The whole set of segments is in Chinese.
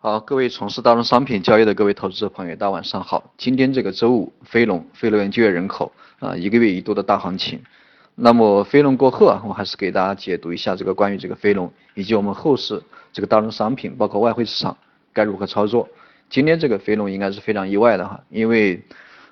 好，各位从事大宗商品交易的各位投资者朋友，大家晚上好。今天这个周五，非农非农业就业人口啊，一个月一度的大行情。那么非农过后啊，我还是给大家解读一下这个关于这个非农以及我们后市这个大宗商品，包括外汇市场该如何操作。今天这个非农应该是非常意外的哈，因为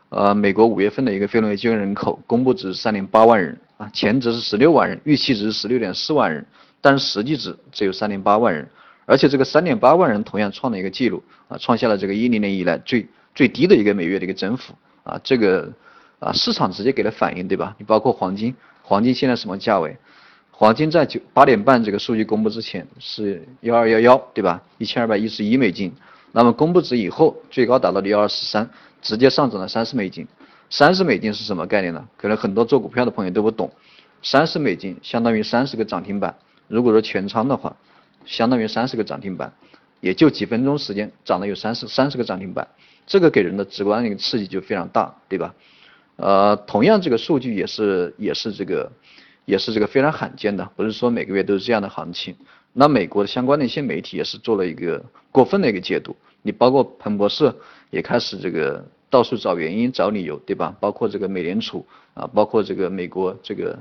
呃，美国五月份的一个非农业就业人口公布值三点八万人啊，前值是十六万人，预期值是十六点四万人，但是实际值只有三点八万人。而且这个三点八万人同样创了一个记录啊，创下了这个一零年以来最最低的一个每月的一个增幅啊，这个啊市场直接给了反应对吧？你包括黄金，黄金现在什么价位？黄金在九八点半这个数据公布之前是幺二幺幺对吧？一千二百一十一美金，那么公布值以后最高达到了幺二四三，直接上涨了三十美金。三十美金是什么概念呢？可能很多做股票的朋友都不懂，三十美金相当于三十个涨停板，如果说全仓的话。相当于三十个涨停板，也就几分钟时间涨了有三十三十个涨停板，这个给人的直观的一个刺激就非常大，对吧？呃，同样这个数据也是也是这个也是这个非常罕见的，不是说每个月都是这样的行情。那美国的相关的一些媒体也是做了一个过分的一个解读，你包括彭博社也开始这个到处找原因找理由，对吧？包括这个美联储啊，包括这个美国这个。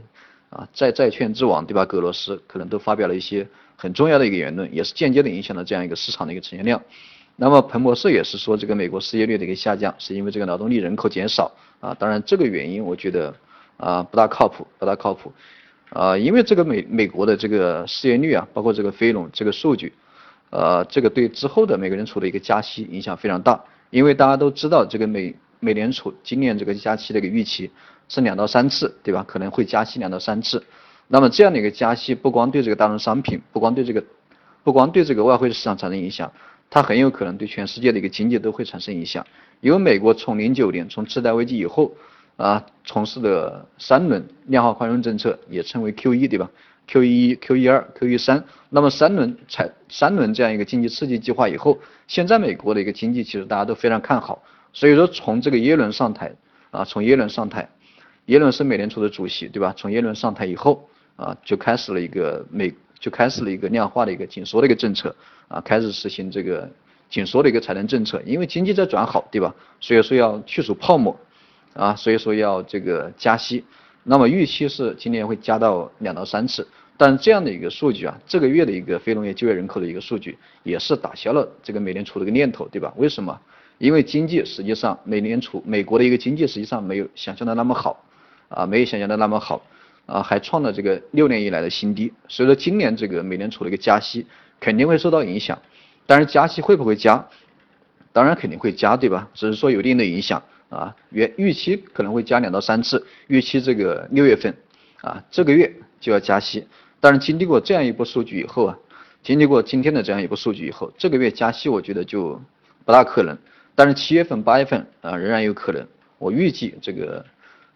啊，债债券之王对吧？格罗斯可能都发表了一些很重要的一个言论，也是间接的影响了这样一个市场的一个成交量。那么彭博社也是说，这个美国失业率的一个下降，是因为这个劳动力人口减少啊。当然这个原因我觉得啊不大靠谱，不大靠谱啊，因为这个美美国的这个失业率啊，包括这个非农这个数据，呃，这个对之后的美国人储的一个加息影响非常大，因为大家都知道这个美美联储今年这个加息的一个预期。是两到三次，对吧？可能会加息两到三次。那么这样的一个加息，不光对这个大宗商品，不光对这个，不光对这个外汇市场产生影响，它很有可能对全世界的一个经济都会产生影响。因为美国从零九年从次贷危机以后啊，从事的三轮量化宽松政策，也称为 Q 一，对吧？Q 一、Q 一二、Q 一三。那么三轮才三轮这样一个经济刺激计划以后，现在美国的一个经济其实大家都非常看好。所以说从这个耶伦上台啊，从耶伦上台。耶伦是美联储的主席，对吧？从耶伦上台以后，啊，就开始了一个美，就开始了一个量化的一个紧缩的一个政策，啊，开始实行这个紧缩的一个财政政策，因为经济在转好，对吧？所以说要去除泡沫，啊，所以说要这个加息。那么预期是今年会加到两到三次，但这样的一个数据啊，这个月的一个非农业就业人口的一个数据，也是打消了这个美联储的一个念头，对吧？为什么？因为经济实际上美联储美国的一个经济实际上没有想象的那么好。啊，没有想象的那么好，啊，还创了这个六年以来的新低。所以说今年这个美联储的一个加息肯定会受到影响，但是加息会不会加？当然肯定会加，对吧？只是说有一定的影响啊。原预期可能会加两到三次，预期这个六月份啊这个月就要加息。但是经历过这样一波数据以后啊，经历过今天的这样一波数据以后，这个月加息我觉得就不大可能。但是七月份、八月份啊仍然有可能。我预计这个。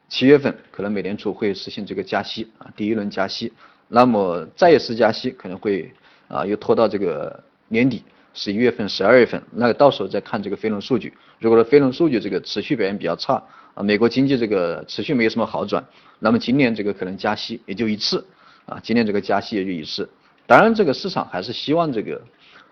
七月份可能美联储会实行这个加息啊，第一轮加息，那么再一次加息可能会啊又拖到这个年底十一月份、十二月份，那到时候再看这个非农数据。如果说非农数据这个持续表现比较差啊，美国经济这个持续没有什么好转，那么今年这个可能加息也就一次啊，今年这个加息也就一次。当然，这个市场还是希望这个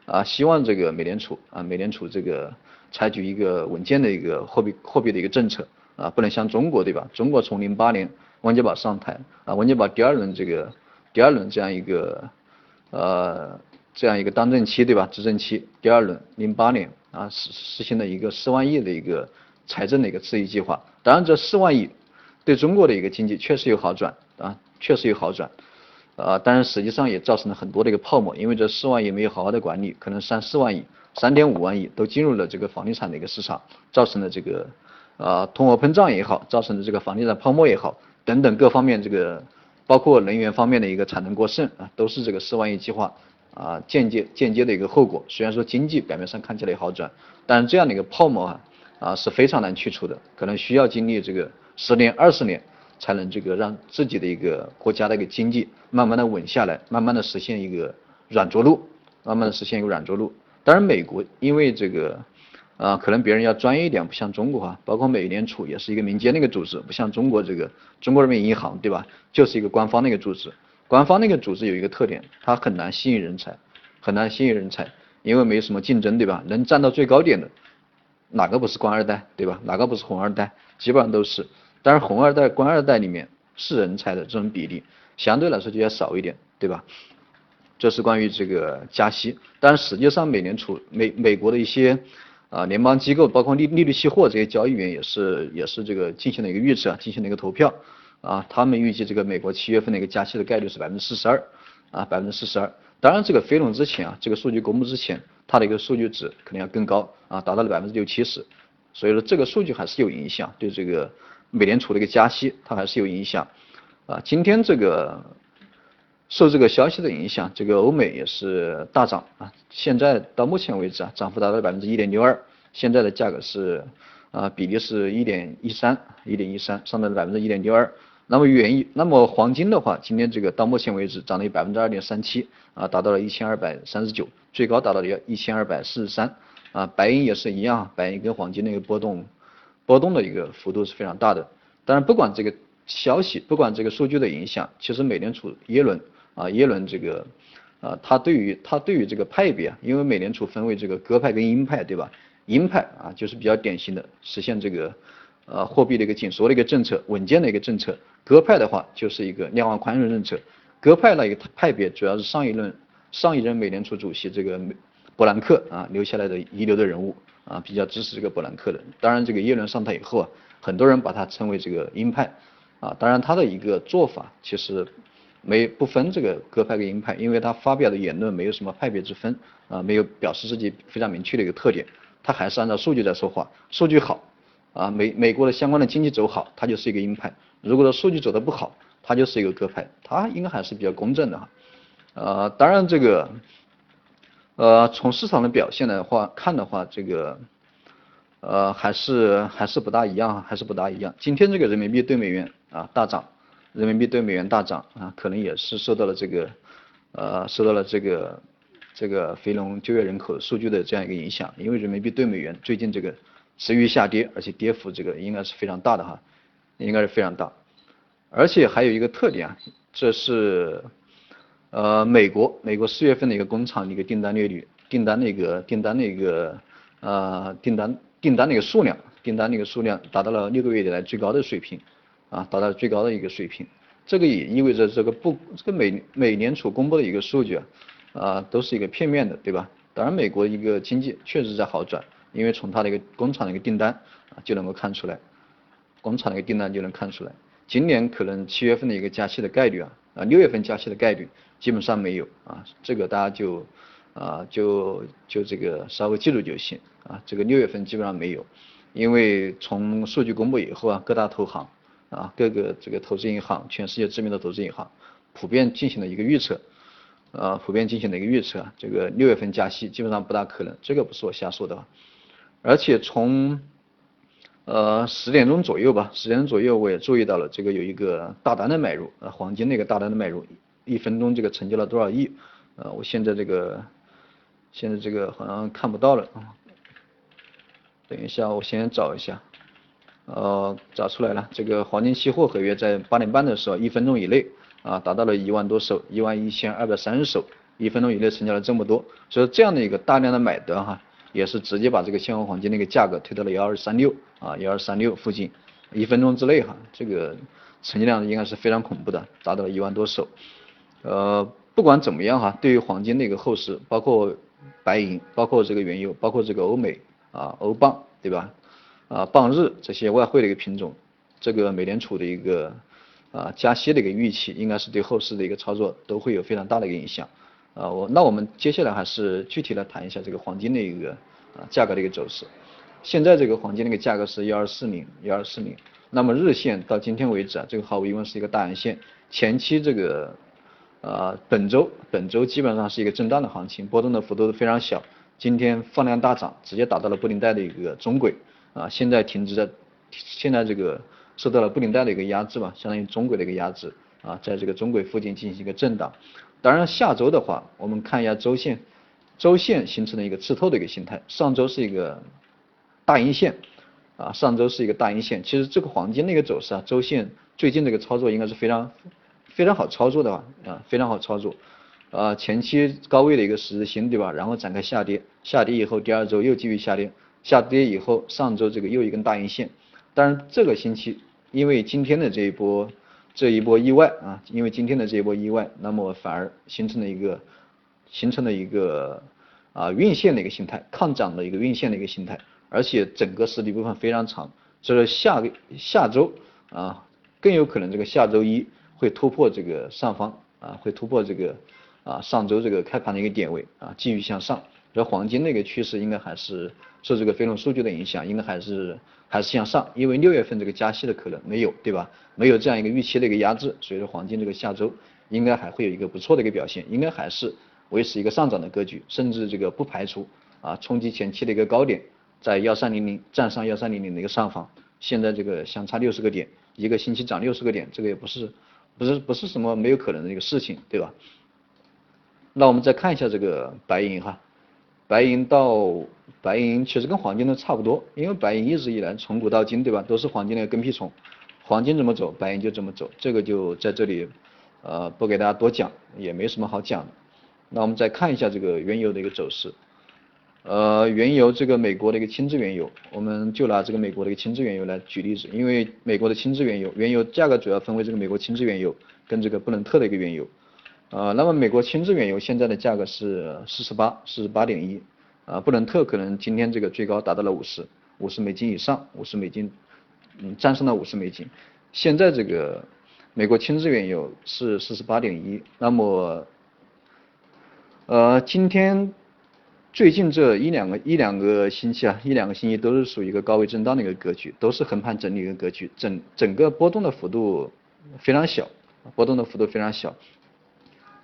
啊，希望这个美联储啊，美联储这个采取一个稳健的一个货币货币的一个政策。啊，不能像中国对吧？中国从零八年温家宝上台啊，温家宝第二轮这个第二轮这样一个呃这样一个当政期对吧？执政期第二轮零八年啊实实行了一个四万亿的一个财政的一个刺激计划。当然这四万亿对中国的一个经济确实有好转啊，确实有好转啊，但是实际上也造成了很多的一个泡沫，因为这四万亿没有好好的管理，可能三四万亿、三点五万亿都进入了这个房地产的一个市场，造成了这个。啊，通货膨胀也好，造成的这个房地产泡沫也好，等等各方面这个，包括能源方面的一个产能过剩啊，都是这个四万亿计划啊间接间接的一个后果。虽然说经济表面上看起来好转，但是这样的一个泡沫啊啊是非常难去除的，可能需要经历这个十年二十年才能这个让自己的一个国家的一个经济慢慢的稳下来，慢慢的实现一个软着陆，慢慢的实现一个软着陆。当然美国因为这个。啊，可能别人要专业一点，不像中国哈，包括美联储也是一个民间的一个组织，不像中国这个中国人民银行对吧？就是一个官方的一个组织。官方那个组织有一个特点，它很难吸引人才，很难吸引人才，因为没有什么竞争，对吧？能站到最高点的，哪个不是官二代，对吧？哪个不是红二代？基本上都是。但是红二代、官二代里面是人才的这种比例，相对来说就要少一点，对吧？这是关于这个加息。但实际上，美联储美美国的一些啊联邦机构，包括利利率期货这些交易员也是也是这个进行了一个预测，进行了一个投票啊，他们预计这个美国七月份的一个加息的概率是百分之四十二啊，百分之四十二。当然，这个飞龙之前啊，这个数据公布之前，它的一个数据值可能要更高啊，达到了百分之六七十。所以说，这个数据还是有影响，对这个美联储的一个加息，它还是有影响啊。今天这个受这个消息的影响，这个欧美也是大涨啊。现在到目前为止啊，涨幅达到百分之一点六二，现在的价格是啊，比例是一点一三，一点一三，上涨了百分之一点六二。那么原油，那么黄金的话，今天这个到目前为止涨了有百分之二点三七啊，达到了一千二百三十九，最高达到了一千二百四十三啊。白银也是一样，白银跟黄金那个波动波动的一个幅度是非常大的。当然，不管这个消息，不管这个数据的影响，其实美联储耶伦啊，耶伦这个啊，他对于他对于这个派别啊，因为美联储分为这个鸽派跟鹰派，对吧？鹰派啊，就是比较典型的实现这个呃货币的一个紧缩的一个政策，稳健的一个政策。鸽派的话就是一个量化宽松政策，鸽派那一个派别主要是上一任上一任美联储主席这个伯南克啊留下来的遗留的人物啊比较支持这个伯南克的。当然这个耶伦上台以后啊，很多人把他称为这个鹰派啊，当然他的一个做法其实没不分这个鸽派跟鹰派，因为他发表的言论没有什么派别之分啊，没有表示自己非常明确的一个特点，他还是按照数据在说话，数据好啊美美国的相关的经济走好，他就是一个鹰派。如果说数据走的不好，它就是一个鸽派，它应该还是比较公正的哈。呃，当然这个，呃，从市场的表现的话看的话，这个，呃，还是还是不大一样，还是不大一样。今天这个人民币对美元啊大涨，人民币对美元大涨啊，可能也是受到了这个，呃，受到了这个这个非农就业人口数据的这样一个影响，因为人民币对美元最近这个持续下跌，而且跌幅这个应该是非常大的哈。应该是非常大，而且还有一个特点啊，这是呃美国美国四月份的一个工厂的一个订单利率，订单那个订单那个呃订单订单那个数量，订单那个数量达到了六个月以来最高的水平，啊，达到最高的一个水平，这个也意味着这个不这个美美联储公布的一个数据啊，啊都是一个片面的，对吧？当然美国一个经济确实在好转，因为从它的一个工厂的一个订单啊就能够看出来。工厂的一个订单就能看出来，今年可能七月份的一个加息的概率啊，啊六月份加息的概率基本上没有啊，这个大家就啊就就这个稍微记住就行啊，这个六月份基本上没有，因为从数据公布以后啊，各大投行啊各个这个投资银行，全世界知名的投资银行普遍进行了一个预测，呃普遍进行了一个预测，这个六月份加息基本上不大可能，这个不是我瞎说的，而且从呃，十点钟左右吧，十点钟左右我也注意到了，这个有一个大单的买入，呃，黄金那个大单的买入，一分钟这个成交了多少亿？呃，我现在这个，现在这个好像看不到了，等一下我先找一下，呃，找出来了，这个黄金期货合约在八点半的时候，一分钟以内啊，达到了一万多手，一万一千二百三十手，一分钟以内成交了这么多，所以这样的一个大量的买的哈。也是直接把这个现货黄金那个价格推到了幺二三六啊，幺二三六附近，一分钟之内哈，这个成交量应该是非常恐怖的，达到了一万多手。呃，不管怎么样哈，对于黄金的一个后市，包括白银，包括这个原油，包括这个欧美啊，欧镑对吧？啊，镑日这些外汇的一个品种，这个美联储的一个啊加息的一个预期，应该是对后市的一个操作都会有非常大的一个影响。啊，我那我们接下来还是具体来谈一下这个黄金的一个啊价格的一个走势。现在这个黄金那个价格是幺二四零幺二四零，那么日线到今天为止啊，这个毫无疑问是一个大阳线。前期这个啊本周本周基本上是一个震荡的行情，波动的幅度非常小。今天放量大涨，直接打到了布林带的一个中轨啊，现在停止在现在这个受到了布林带的一个压制吧，相当于中轨的一个压制啊，在这个中轨附近进行一个震荡。当然，下周的话，我们看一下周线，周线形成了一个吃透的一个形态。上周是一个大阴线，啊，上周是一个大阴线。其实这个黄金的一个走势啊，周线最近这个操作应该是非常非常好操作的吧，啊，非常好操作。啊前期高位的一个十字星，对吧？然后展开下跌，下跌以后第二周又继续下跌，下跌以后上周这个又一根大阴线，但是这个星期因为今天的这一波这一波意外啊，因为今天的这一波意外，那么反而形成了一个形成了一个啊运线的一个形态，抗涨的一个运线的一个形态，而且整个实体部分非常长，所以说下个下周啊更有可能这个下周一会突破这个上方啊会突破这个。啊，上周这个开盘的一个点位啊，继续向上，所以黄金那个趋势应该还是受这个非农数据的影响，应该还是还是向上，因为六月份这个加息的可能没有，对吧？没有这样一个预期的一个压制，所以说黄金这个下周应该还会有一个不错的一个表现，应该还是维持一个上涨的格局，甚至这个不排除啊冲击前期的一个高点，在幺三零零站上幺三零零的一个上方，现在这个相差六十个点，一个星期涨六十个点，这个也不是不是不是什么没有可能的一个事情，对吧？那我们再看一下这个白银哈，白银到白银其实跟黄金都差不多，因为白银一直以来从古到今对吧，都是黄金的跟屁虫，黄金怎么走，白银就怎么走，这个就在这里呃不给大家多讲，也没什么好讲的。那我们再看一下这个原油的一个走势，呃原油这个美国的一个轻质原油，我们就拿这个美国的一个轻质原油来举例子，因为美国的轻质原油，原油价格主要分为这个美国轻质原油跟这个布伦特的一个原油。呃，那么美国轻质原油现在的价格是四十八，四十八点一，啊，布伦特可能今天这个最高达到了五十，五十美金以上，五十美金，嗯，战胜了五十美金。现在这个美国轻质原油是四十八点一，那么，呃，今天最近这一两个一两个星期啊，一两个星期都是属于一个高位震荡的一个格局，都是横盘整理一个格局，整整个波动的幅度非常小，波动的幅度非常小。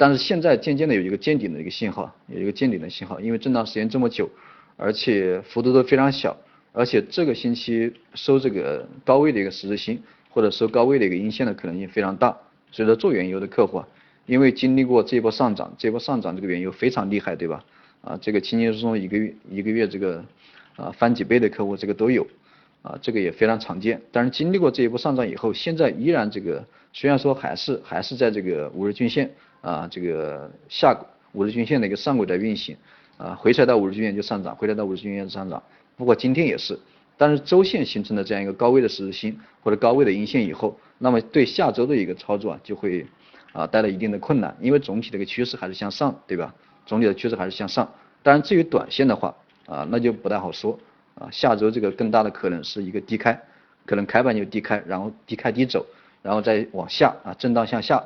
但是现在渐渐的有一个见顶的一个信号，有一个见顶的信号，因为震荡时间这么久，而且幅度都非常小，而且这个星期收这个高位的一个十字星或者收高位的一个阴线的可能性非常大。所以说做原油的客户啊，因为经历过这一波上涨，这波上涨这个原油非常厉害，对吧？啊，这个轻轻松松一个月一个月这个啊翻几倍的客户这个都有，啊，这个也非常常见。但是经历过这一波上涨以后，现在依然这个虽然说还是还是在这个五日均线。啊，这个下五日均线的一个上轨在运行，啊，回踩到五日均线就上涨，回踩到五日均线上涨。不过今天也是，但是周线形成的这样一个高位的十字星或者高位的阴线以后，那么对下周的一个操作啊，就会啊带来一定的困难，因为总体的一个趋势还是向上，对吧？总体的趋势还是向上。当然，至于短线的话，啊，那就不太好说。啊，下周这个更大的可能是一个低开，可能开盘就低开，然后低开低走，然后再往下啊震荡向下。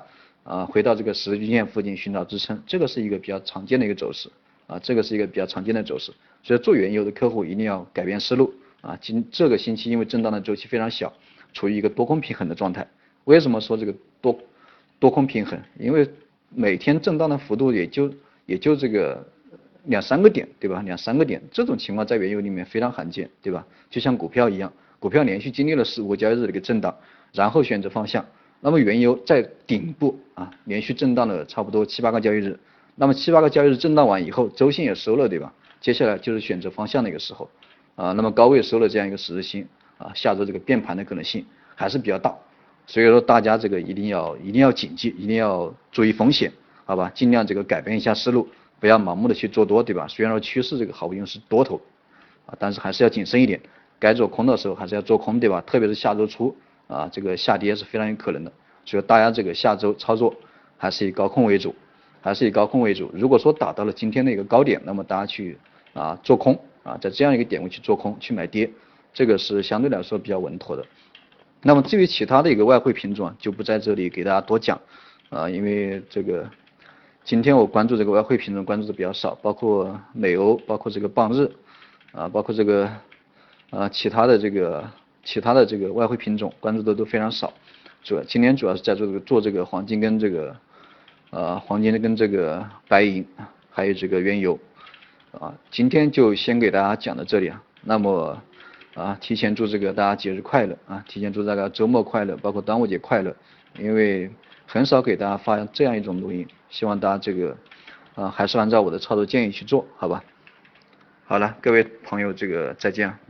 啊，回到这个十日均线附近寻找支撑，这个是一个比较常见的一个走势啊，这个是一个比较常见的走势，所以做原油的客户一定要改变思路啊。今这个星期因为震荡的周期非常小，处于一个多空平衡的状态。为什么说这个多多空平衡？因为每天震荡的幅度也就也就这个两三个点，对吧？两三个点，这种情况在原油里面非常罕见，对吧？就像股票一样，股票连续经历了四五个交易日的一个震荡，然后选择方向。那么原油在顶部啊，连续震荡了差不多七八个交易日，那么七八个交易日震荡完以后，周线也收了，对吧？接下来就是选择方向的一个时候啊，那么高位收了这样一个十字星啊，下周这个变盘的可能性还是比较大，所以说大家这个一定要一定要谨记，一定要注意风险，好吧？尽量这个改变一下思路，不要盲目的去做多，对吧？虽然说趋势这个毫无疑问是多头啊，但是还是要谨慎一点，该做空的时候还是要做空，对吧？特别是下周初。啊，这个下跌是非常有可能的，所以大家这个下周操作还是以高空为主，还是以高空为主。如果说达到了今天的一个高点，那么大家去啊做空啊，在这样一个点位去做空去买跌，这个是相对来说比较稳妥的。那么至于其他的一个外汇品种啊，就不在这里给大家多讲啊，因为这个今天我关注这个外汇品种关注的比较少，包括美欧，包括这个镑日啊，包括这个啊其他的这个。其他的这个外汇品种关注的都非常少，主要今天主要是在做这个做这个黄金跟这个呃黄金跟这个白银，还有这个原油啊，今天就先给大家讲到这里啊。那么啊，提前祝这个大家节日快乐啊，提前祝大家周末快乐，包括端午节快乐。因为很少给大家发这样一种录音，希望大家这个啊还是按照我的操作建议去做好吧。好了，各位朋友，这个再见。